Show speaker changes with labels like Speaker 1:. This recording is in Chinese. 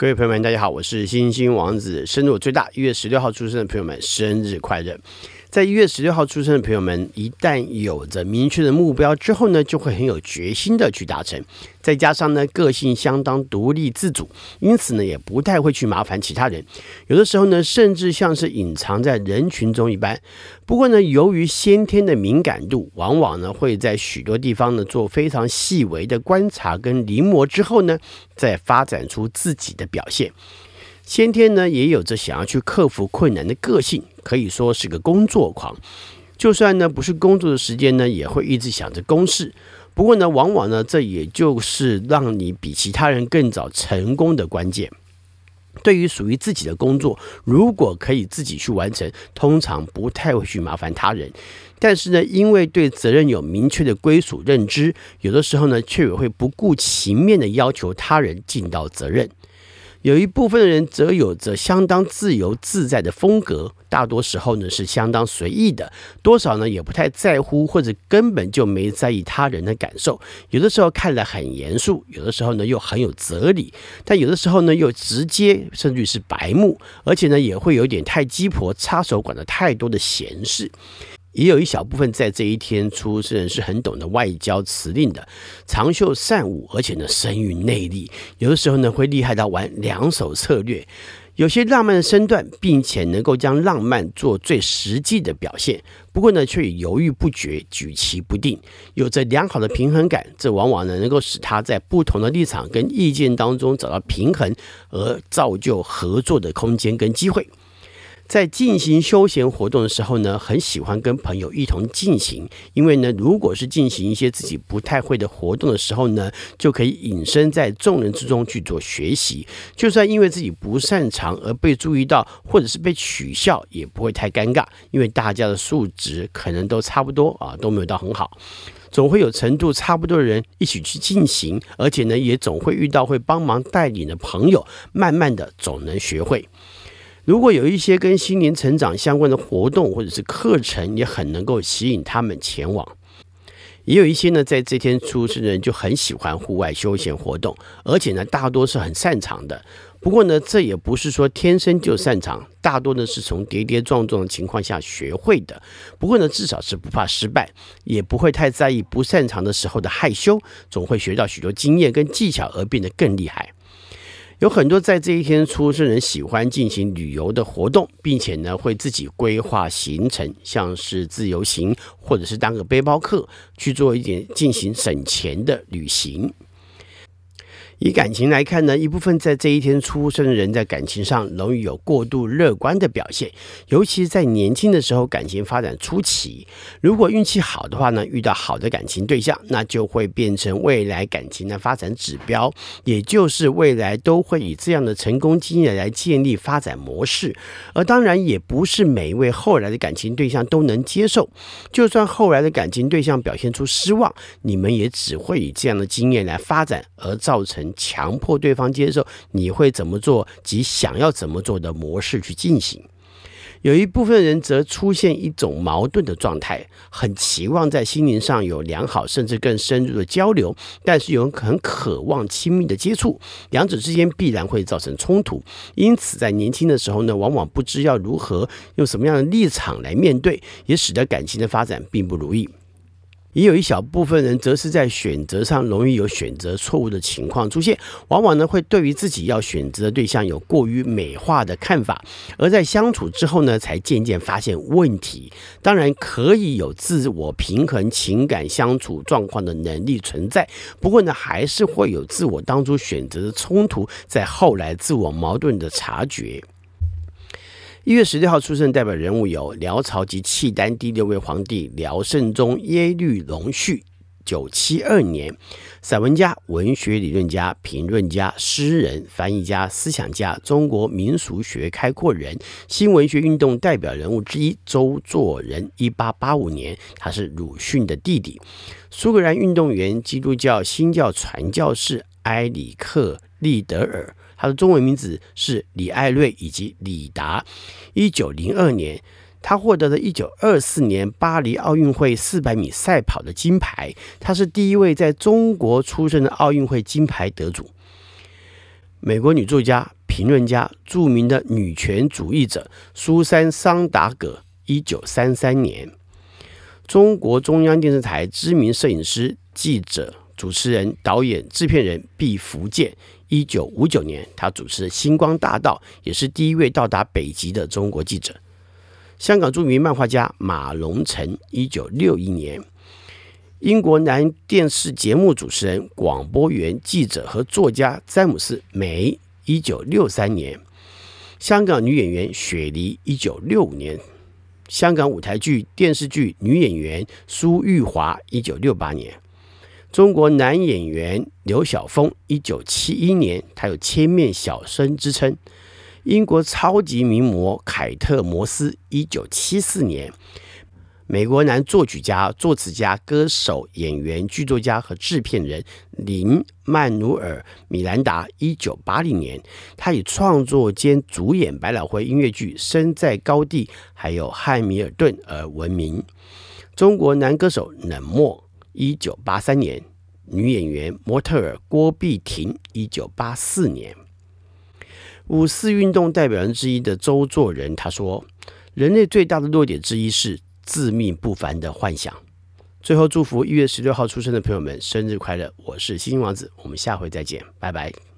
Speaker 1: 各位朋友们，大家好，我是星星王子。生日我最大，一月十六号出生的朋友们，生日快乐！在一月十六号出生的朋友们，一旦有着明确的目标之后呢，就会很有决心的去达成。再加上呢，个性相当独立自主，因此呢，也不太会去麻烦其他人。有的时候呢，甚至像是隐藏在人群中一般。不过呢，由于先天的敏感度，往往呢会在许多地方呢做非常细微的观察跟临摹之后呢，再发展出自己的表现。先天呢，也有着想要去克服困难的个性，可以说是个工作狂。就算呢不是工作的时间呢，也会一直想着公事。不过呢，往往呢，这也就是让你比其他人更早成功的关键。对于属于自己的工作，如果可以自己去完成，通常不太会去麻烦他人。但是呢，因为对责任有明确的归属认知，有的时候呢，却也会不顾情面的要求他人尽到责任。有一部分人则有着相当自由自在的风格，大多时候呢是相当随意的，多少呢也不太在乎或者根本就没在意他人的感受。有的时候看来很严肃，有的时候呢又很有哲理，但有的时候呢又直接甚至是白目，而且呢也会有点太鸡婆，插手管了太多的闲事。也有一小部分在这一天出生是很懂得外交辞令的，长袖善舞，而且呢深蕴内力，有的时候呢会厉害到玩两手策略，有些浪漫的身段，并且能够将浪漫做最实际的表现。不过呢却犹豫不决，举棋不定，有着良好的平衡感，这往往呢能够使他在不同的立场跟意见当中找到平衡，而造就合作的空间跟机会。在进行休闲活动的时候呢，很喜欢跟朋友一同进行，因为呢，如果是进行一些自己不太会的活动的时候呢，就可以隐身在众人之中去做学习，就算因为自己不擅长而被注意到，或者是被取笑，也不会太尴尬，因为大家的素质可能都差不多啊，都没有到很好，总会有程度差不多的人一起去进行，而且呢，也总会遇到会帮忙带领的朋友，慢慢的总能学会。如果有一些跟心灵成长相关的活动或者是课程，也很能够吸引他们前往。也有一些呢，在这天出生的人就很喜欢户外休闲活动，而且呢，大多是很擅长的。不过呢，这也不是说天生就擅长，大多呢是从跌跌撞撞的情况下学会的。不过呢，至少是不怕失败，也不会太在意不擅长的时候的害羞，总会学到许多经验跟技巧而变得更厉害。有很多在这一天出生人喜欢进行旅游的活动，并且呢会自己规划行程，像是自由行，或者是当个背包客去做一点进行省钱的旅行。以感情来看呢，一部分在这一天出生的人在感情上容易有过度乐观的表现，尤其是在年轻的时候，感情发展初期。如果运气好的话呢，遇到好的感情对象，那就会变成未来感情的发展指标，也就是未来都会以这样的成功经验来建立发展模式。而当然，也不是每一位后来的感情对象都能接受。就算后来的感情对象表现出失望，你们也只会以这样的经验来发展，而造成。强迫对方接受你会怎么做及想要怎么做的模式去进行，有一部分人则出现一种矛盾的状态，很期望在心灵上有良好甚至更深入的交流，但是又很渴望亲密的接触，两者之间必然会造成冲突。因此，在年轻的时候呢，往往不知要如何用什么样的立场来面对，也使得感情的发展并不如意。也有一小部分人，则是在选择上容易有选择错误的情况出现，往往呢会对于自己要选择的对象有过于美化的看法，而在相处之后呢，才渐渐发现问题。当然可以有自我平衡情感相处状况的能力存在，不过呢，还是会有自我当初选择的冲突，在后来自我矛盾的察觉。一月十六号出生代表人物有辽朝及契丹第六位皇帝辽圣宗耶律隆绪，九七二年，散文家、文学理论家、评论家、诗人、翻译家、思想家，中国民俗学开阔人，新文学运动代表人物之一周作人，一八八五年，他是鲁迅的弟弟，苏格兰运动员，基督教新教传教士埃里克利德尔。他的中文名字是李艾瑞以及李达。一九零二年，他获得了一九二四年巴黎奥运会四百米赛跑的金牌。他是第一位在中国出生的奥运会金牌得主。美国女作家、评论家、著名的女权主义者苏珊·桑达格，一九三三年。中国中央电视台知名摄影师、记者、主持人、导演、制片人毕福剑，一九五九年，他主持《星光大道》，也是第一位到达北极的中国记者。香港著名漫画家马荣成，一九六一年。英国男电视节目主持人、广播员、记者和作家詹姆斯·梅，一九六三年；香港女演员雪梨，一九六五年；香港舞台剧、电视剧女演员苏玉华，一九六八年；中国男演员刘晓峰，一九七一年，他有“千面小生”之称；英国超级名模凯特·摩斯，一九七四年。美国男作曲家、作词家、歌手、演员、剧作家和制片人林·曼努尔·米兰达，一九八零年，他以创作兼主演百老汇音乐剧《身在高地》还有《汉密尔顿》而闻名。中国男歌手冷漠，一九八三年；女演员、模特儿郭碧婷，一九八四年。五四运动代表人之一的周作人他说：“人类最大的弱点之一是。”自命不凡的幻想。最后，祝福一月十六号出生的朋友们生日快乐！我是星星王子，我们下回再见，拜拜。